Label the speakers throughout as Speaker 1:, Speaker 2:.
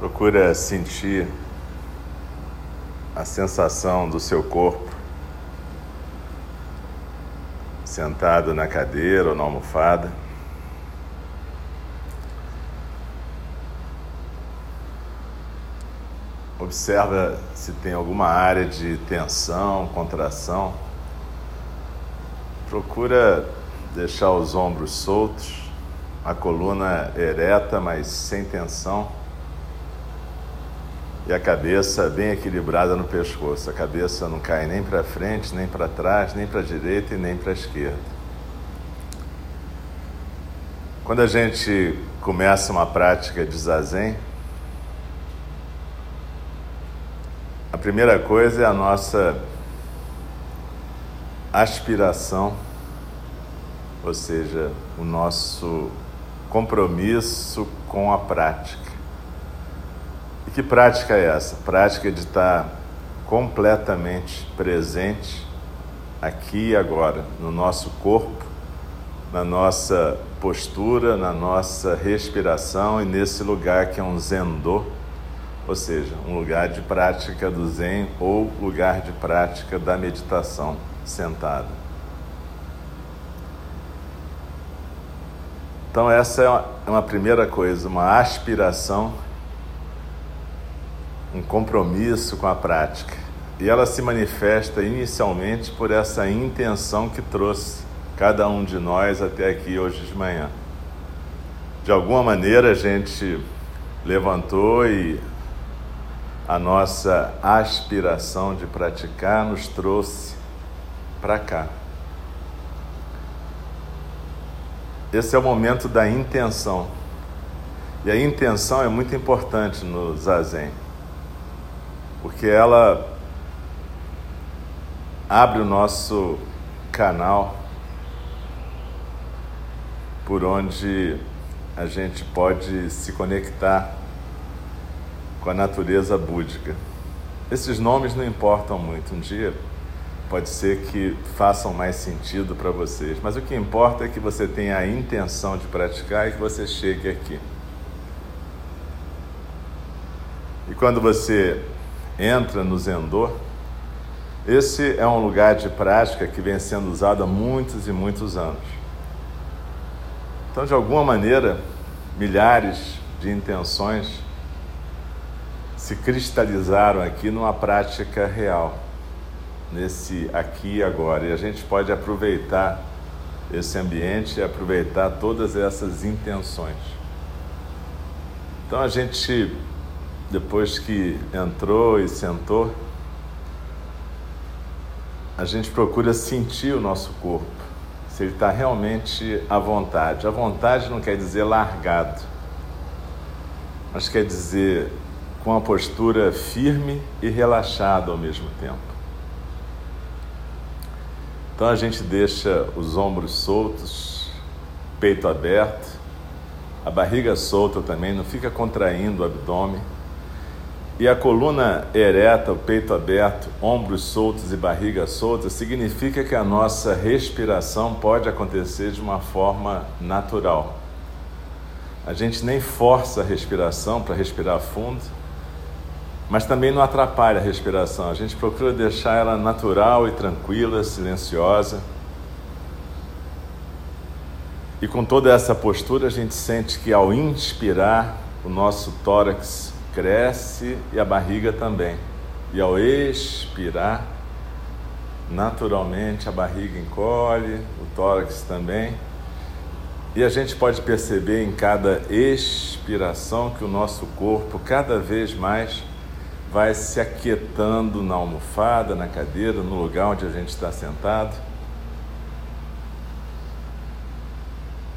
Speaker 1: Procura sentir a sensação do seu corpo sentado na cadeira ou na almofada. Observa se tem alguma área de tensão, contração. Procura deixar os ombros soltos, a coluna ereta, mas sem tensão e a cabeça bem equilibrada no pescoço. A cabeça não cai nem para frente, nem para trás, nem para a direita e nem para a esquerda. Quando a gente começa uma prática de zazen, a primeira coisa é a nossa aspiração, ou seja, o nosso compromisso com a prática. E que prática é essa? Prática de estar completamente presente aqui e agora, no nosso corpo, na nossa postura, na nossa respiração e nesse lugar que é um zendô, ou seja, um lugar de prática do zen ou lugar de prática da meditação sentado. Então essa é uma primeira coisa, uma aspiração um compromisso com a prática. E ela se manifesta inicialmente por essa intenção que trouxe cada um de nós até aqui hoje de manhã. De alguma maneira a gente levantou e a nossa aspiração de praticar nos trouxe para cá. Esse é o momento da intenção. E a intenção é muito importante no zazen porque ela abre o nosso canal por onde a gente pode se conectar com a natureza búdica. Esses nomes não importam muito. Um dia pode ser que façam mais sentido para vocês, mas o que importa é que você tenha a intenção de praticar e que você chegue aqui. E quando você entra no Zendô, esse é um lugar de prática que vem sendo usado há muitos e muitos anos. Então, de alguma maneira, milhares de intenções se cristalizaram aqui numa prática real, nesse aqui e agora. E a gente pode aproveitar esse ambiente e aproveitar todas essas intenções. Então a gente depois que entrou e sentou, a gente procura sentir o nosso corpo, se ele está realmente à vontade. À vontade não quer dizer largado, mas quer dizer com a postura firme e relaxada ao mesmo tempo. Então a gente deixa os ombros soltos, peito aberto, a barriga solta também, não fica contraindo o abdômen. E a coluna ereta, o peito aberto, ombros soltos e barriga solta, significa que a nossa respiração pode acontecer de uma forma natural. A gente nem força a respiração para respirar fundo, mas também não atrapalha a respiração. A gente procura deixar ela natural e tranquila, silenciosa. E com toda essa postura, a gente sente que ao inspirar, o nosso tórax cresce e a barriga também. E ao expirar, naturalmente a barriga encolhe, o tórax também. E a gente pode perceber em cada expiração que o nosso corpo cada vez mais vai se aquietando na almofada, na cadeira, no lugar onde a gente está sentado.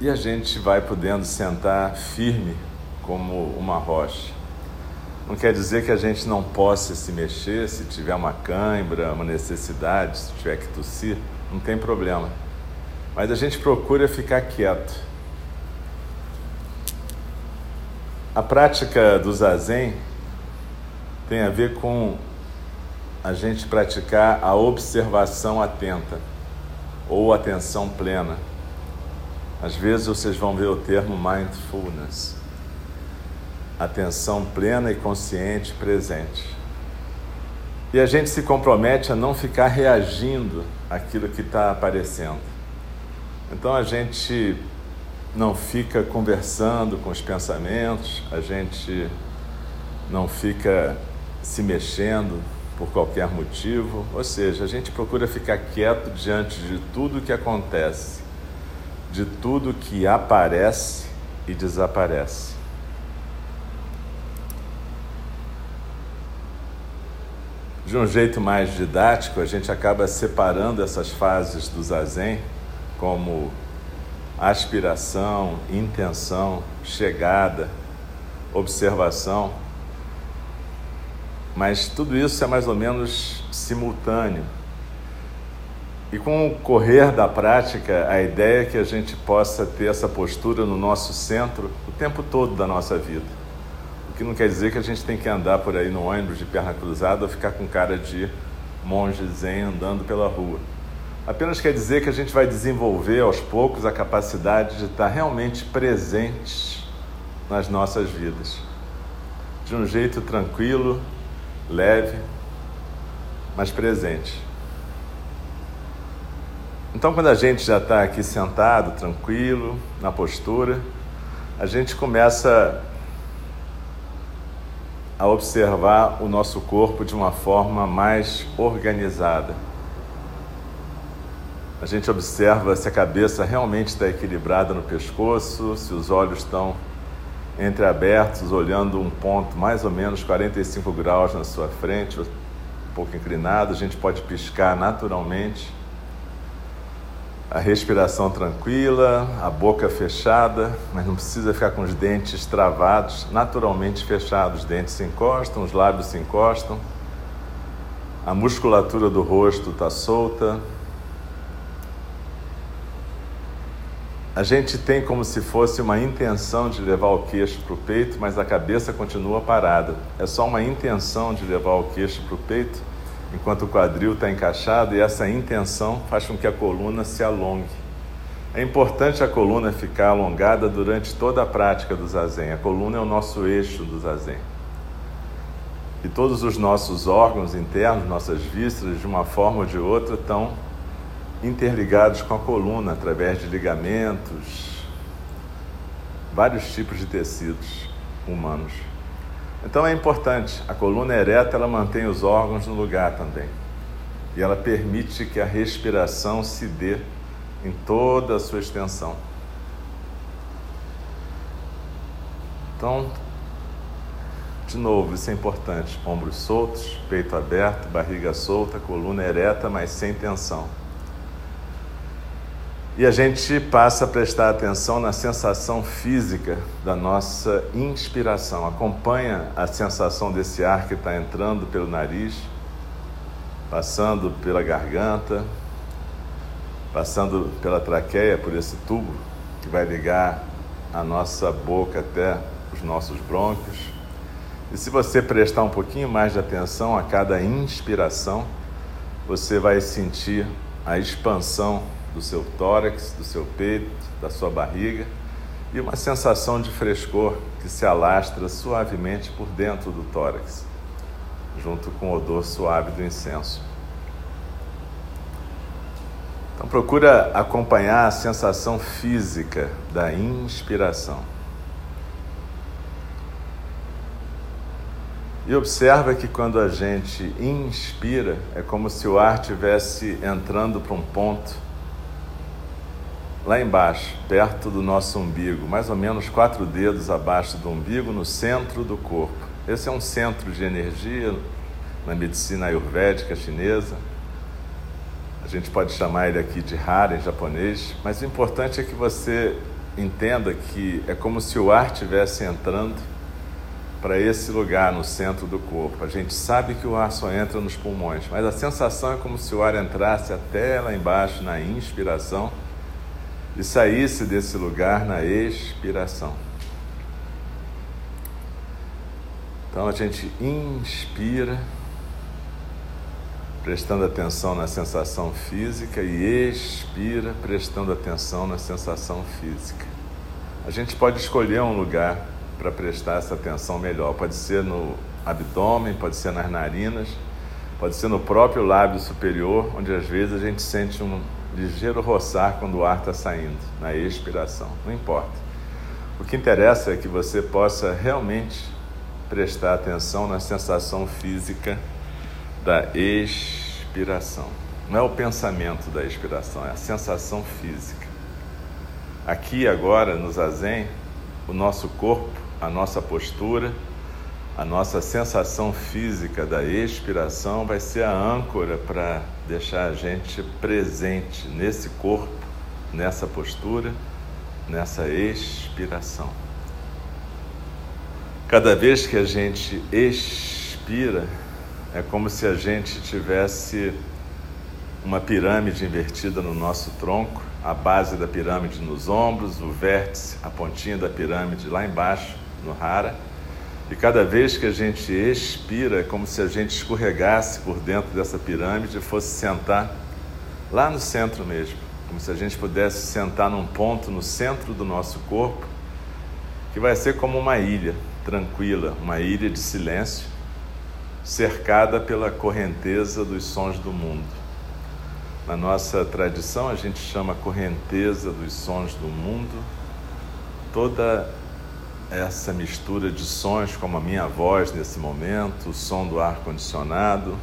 Speaker 1: E a gente vai podendo sentar firme como uma rocha. Não quer dizer que a gente não possa se mexer se tiver uma cãibra, uma necessidade, se tiver que tossir, não tem problema. Mas a gente procura ficar quieto. A prática do zazen tem a ver com a gente praticar a observação atenta ou atenção plena. Às vezes vocês vão ver o termo mindfulness atenção plena e consciente presente. E a gente se compromete a não ficar reagindo àquilo que está aparecendo. Então a gente não fica conversando com os pensamentos, a gente não fica se mexendo por qualquer motivo, ou seja, a gente procura ficar quieto diante de tudo que acontece, de tudo que aparece e desaparece. De um jeito mais didático, a gente acaba separando essas fases do zazen como aspiração, intenção, chegada, observação. Mas tudo isso é mais ou menos simultâneo. E com o correr da prática, a ideia é que a gente possa ter essa postura no nosso centro o tempo todo da nossa vida. O que não quer dizer que a gente tem que andar por aí no ônibus de perna cruzada ou ficar com cara de monge zen andando pela rua. Apenas quer dizer que a gente vai desenvolver aos poucos a capacidade de estar realmente presente nas nossas vidas, de um jeito tranquilo, leve, mas presente. Então, quando a gente já está aqui sentado, tranquilo, na postura, a gente começa a observar o nosso corpo de uma forma mais organizada a gente observa se a cabeça realmente está equilibrada no pescoço, se os olhos estão entreabertos, olhando um ponto mais ou menos 45 graus na sua frente, um pouco inclinado. A gente pode piscar naturalmente. A respiração tranquila, a boca fechada, mas não precisa ficar com os dentes travados, naturalmente fechados. Os dentes se encostam, os lábios se encostam. A musculatura do rosto está solta, A gente tem como se fosse uma intenção de levar o queixo para o peito, mas a cabeça continua parada. É só uma intenção de levar o queixo para o peito, enquanto o quadril está encaixado, e essa intenção faz com que a coluna se alongue. É importante a coluna ficar alongada durante toda a prática do zazen. A coluna é o nosso eixo do zazen. E todos os nossos órgãos internos, nossas vísceras, de uma forma ou de outra, estão interligados com a coluna através de ligamentos, vários tipos de tecidos humanos. Então é importante, a coluna ereta ela mantém os órgãos no lugar também. E ela permite que a respiração se dê em toda a sua extensão. Então, de novo, isso é importante. Ombros soltos, peito aberto, barriga solta, coluna ereta, mas sem tensão. E a gente passa a prestar atenção na sensação física da nossa inspiração. Acompanha a sensação desse ar que está entrando pelo nariz, passando pela garganta, passando pela traqueia, por esse tubo que vai ligar a nossa boca até os nossos brônquios. E se você prestar um pouquinho mais de atenção a cada inspiração, você vai sentir a expansão do seu tórax, do seu peito, da sua barriga e uma sensação de frescor que se alastra suavemente por dentro do tórax, junto com o odor suave do incenso. Então procura acompanhar a sensação física da inspiração. E observa que quando a gente inspira, é como se o ar estivesse entrando para um ponto lá embaixo, perto do nosso umbigo, mais ou menos quatro dedos abaixo do umbigo, no centro do corpo. Esse é um centro de energia na medicina ayurvédica chinesa. A gente pode chamar ele aqui de Hara em japonês, mas o importante é que você entenda que é como se o ar estivesse entrando para esse lugar no centro do corpo. A gente sabe que o ar só entra nos pulmões, mas a sensação é como se o ar entrasse até lá embaixo na inspiração e saísse desse lugar na expiração. Então a gente inspira, prestando atenção na sensação física, e expira, prestando atenção na sensação física. A gente pode escolher um lugar para prestar essa atenção melhor. Pode ser no abdômen, pode ser nas narinas, pode ser no próprio lábio superior, onde às vezes a gente sente um ligeiro roçar quando o ar está saindo, na expiração. Não importa. O que interessa é que você possa realmente prestar atenção na sensação física da expiração. Não é o pensamento da expiração, é a sensação física. Aqui agora, no zazen, o nosso corpo, a nossa postura, a nossa sensação física da expiração vai ser a âncora para deixar a gente presente nesse corpo, nessa postura, nessa expiração. Cada vez que a gente expira, é como se a gente tivesse uma pirâmide invertida no nosso tronco, a base da pirâmide nos ombros, o vértice, a pontinha da pirâmide lá embaixo, no hara. E cada vez que a gente expira, é como se a gente escorregasse por dentro dessa pirâmide e fosse sentar lá no centro mesmo, como se a gente pudesse sentar num ponto no centro do nosso corpo, que vai ser como uma ilha tranquila, uma ilha de silêncio, cercada pela correnteza dos sons do mundo. Na nossa tradição, a gente chama correnteza dos sons do mundo toda essa mistura de sons, como a minha voz nesse momento, o som do ar-condicionado,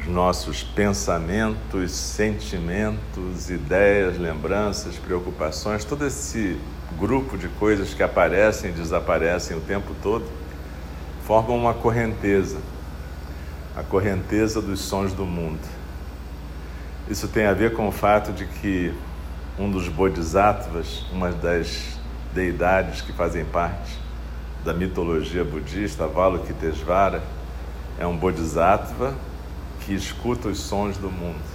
Speaker 1: os nossos pensamentos, sentimentos, ideias, lembranças, preocupações, todo esse grupo de coisas que aparecem e desaparecem o tempo todo, formam uma correnteza, a correnteza dos sons do mundo. Isso tem a ver com o fato de que um dos bodhisattvas, uma das deidades que fazem parte da mitologia budista, Avalokitesvara, é um bodhisattva que escuta os sons do mundo.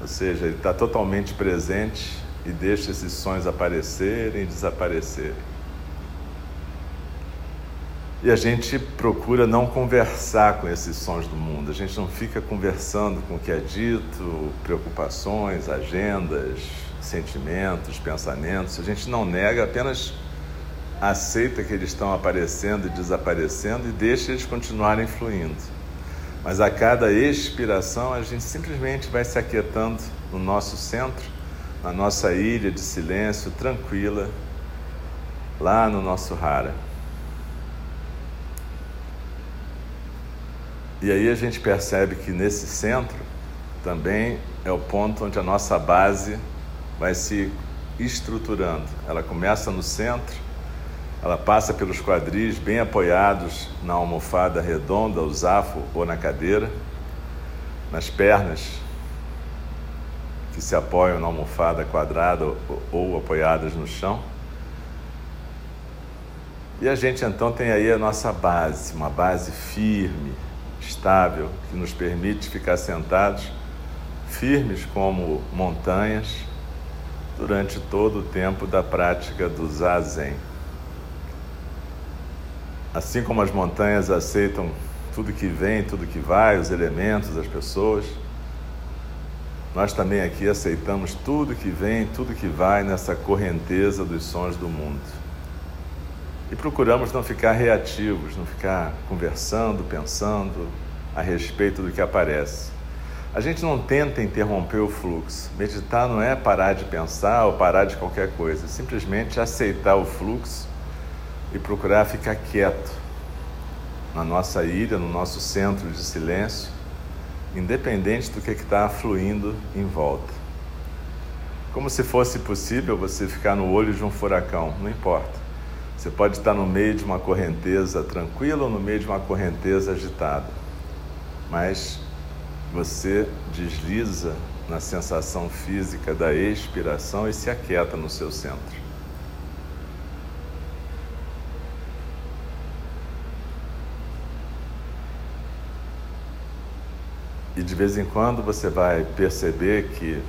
Speaker 1: Ou seja, ele está totalmente presente e deixa esses sons aparecerem e desaparecerem. E a gente procura não conversar com esses sons do mundo, a gente não fica conversando com o que é dito, preocupações, agendas, sentimentos, pensamentos, a gente não nega, apenas aceita que eles estão aparecendo e desaparecendo e deixa eles continuarem fluindo. Mas a cada expiração a gente simplesmente vai se aquietando no nosso centro na nossa ilha de silêncio tranquila, lá no nosso Hara. E aí a gente percebe que nesse centro também é o ponto onde a nossa base vai se estruturando. Ela começa no centro, ela passa pelos quadris bem apoiados na almofada redonda, o zafo ou na cadeira, nas pernas que se apoiam na almofada quadrada ou, ou apoiadas no chão. E a gente então tem aí a nossa base, uma base firme, estável, que nos permite ficar sentados, firmes como montanhas, durante todo o tempo da prática do zazen. Assim como as montanhas aceitam tudo que vem, tudo que vai, os elementos, as pessoas, nós também aqui aceitamos tudo que vem, tudo que vai nessa correnteza dos sons do mundo. E procuramos não ficar reativos, não ficar conversando, pensando a respeito do que aparece. A gente não tenta interromper o fluxo. Meditar não é parar de pensar ou parar de qualquer coisa, é simplesmente aceitar o fluxo e procurar ficar quieto na nossa ilha, no nosso centro de silêncio independente do que está fluindo em volta. Como se fosse possível você ficar no olho de um furacão, não importa. Você pode estar no meio de uma correnteza tranquila ou no meio de uma correnteza agitada, mas você desliza na sensação física da expiração e se aquieta no seu centro. E de vez em quando você vai perceber que,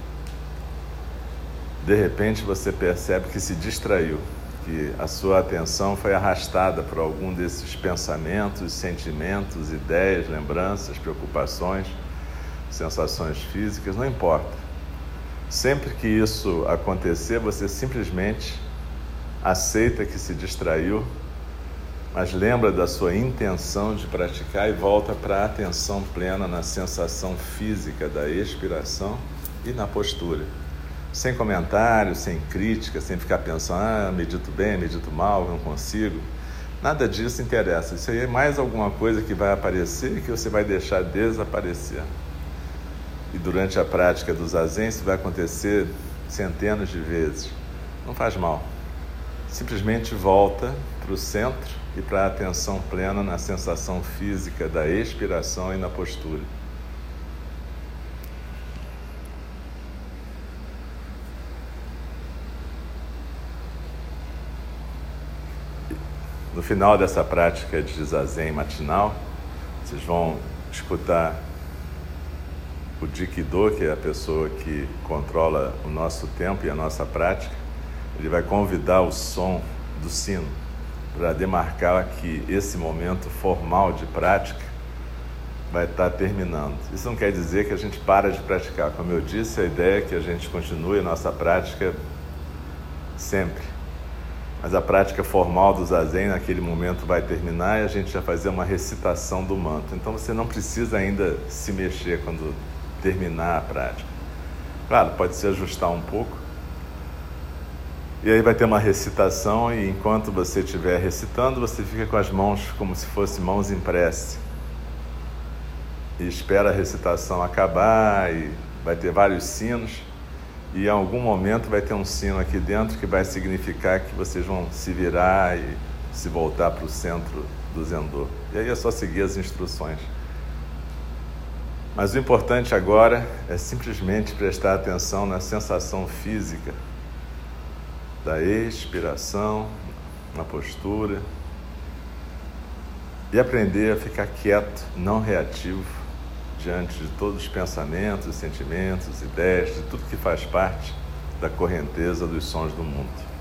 Speaker 1: de repente, você percebe que se distraiu, que a sua atenção foi arrastada por algum desses pensamentos, sentimentos, ideias, lembranças, preocupações, sensações físicas, não importa. Sempre que isso acontecer, você simplesmente aceita que se distraiu, mas lembra da sua intenção de praticar e volta para a atenção plena na sensação física da expiração e na postura. Sem comentários, sem crítica, sem ficar pensando, ah, medito bem, medito mal, não consigo. Nada disso interessa. Isso aí é mais alguma coisa que vai aparecer e que você vai deixar desaparecer. E durante a prática do zazen isso vai acontecer centenas de vezes. Não faz mal. Simplesmente volta para o centro e para a atenção plena na sensação física da expiração e na postura. No final dessa prática de zazen matinal, vocês vão escutar o Dikido, que é a pessoa que controla o nosso tempo e a nossa prática. Ele vai convidar o som do sino para demarcar que esse momento formal de prática vai estar terminando. Isso não quer dizer que a gente para de praticar. Como eu disse, a ideia é que a gente continue a nossa prática sempre. Mas a prática formal do zazen naquele momento vai terminar e a gente vai fazer uma recitação do manto. Então você não precisa ainda se mexer quando terminar a prática. Claro, pode se ajustar um pouco, e aí vai ter uma recitação e enquanto você estiver recitando, você fica com as mãos como se fossem mãos em prece. E espera a recitação acabar e vai ter vários sinos. E em algum momento vai ter um sino aqui dentro que vai significar que vocês vão se virar e se voltar para o centro do Zendô. E aí é só seguir as instruções. Mas o importante agora é simplesmente prestar atenção na sensação física da expiração, na postura e aprender a ficar quieto, não reativo diante de todos os pensamentos, sentimentos, ideias, de tudo que faz parte da correnteza dos sons do mundo.